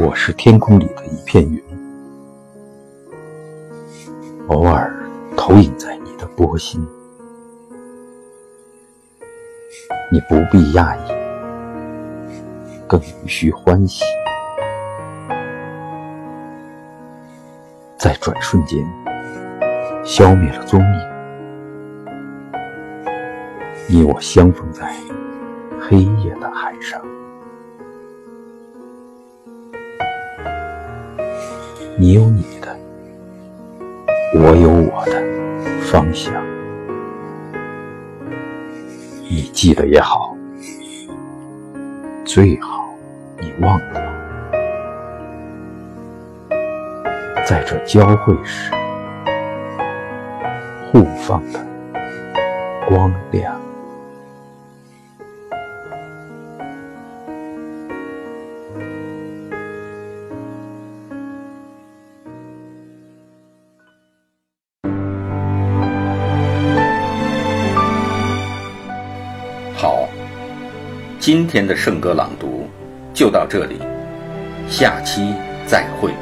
我是天空里的一片云，偶尔投影在你的波心。你不必讶异，更无需欢喜，在转瞬间消灭了踪影。你我相逢在黑夜的海上。你有你的，我有我的方向。你记得也好，最好你忘了，在这交汇时互放的光亮。今天的圣歌朗读就到这里下期再会。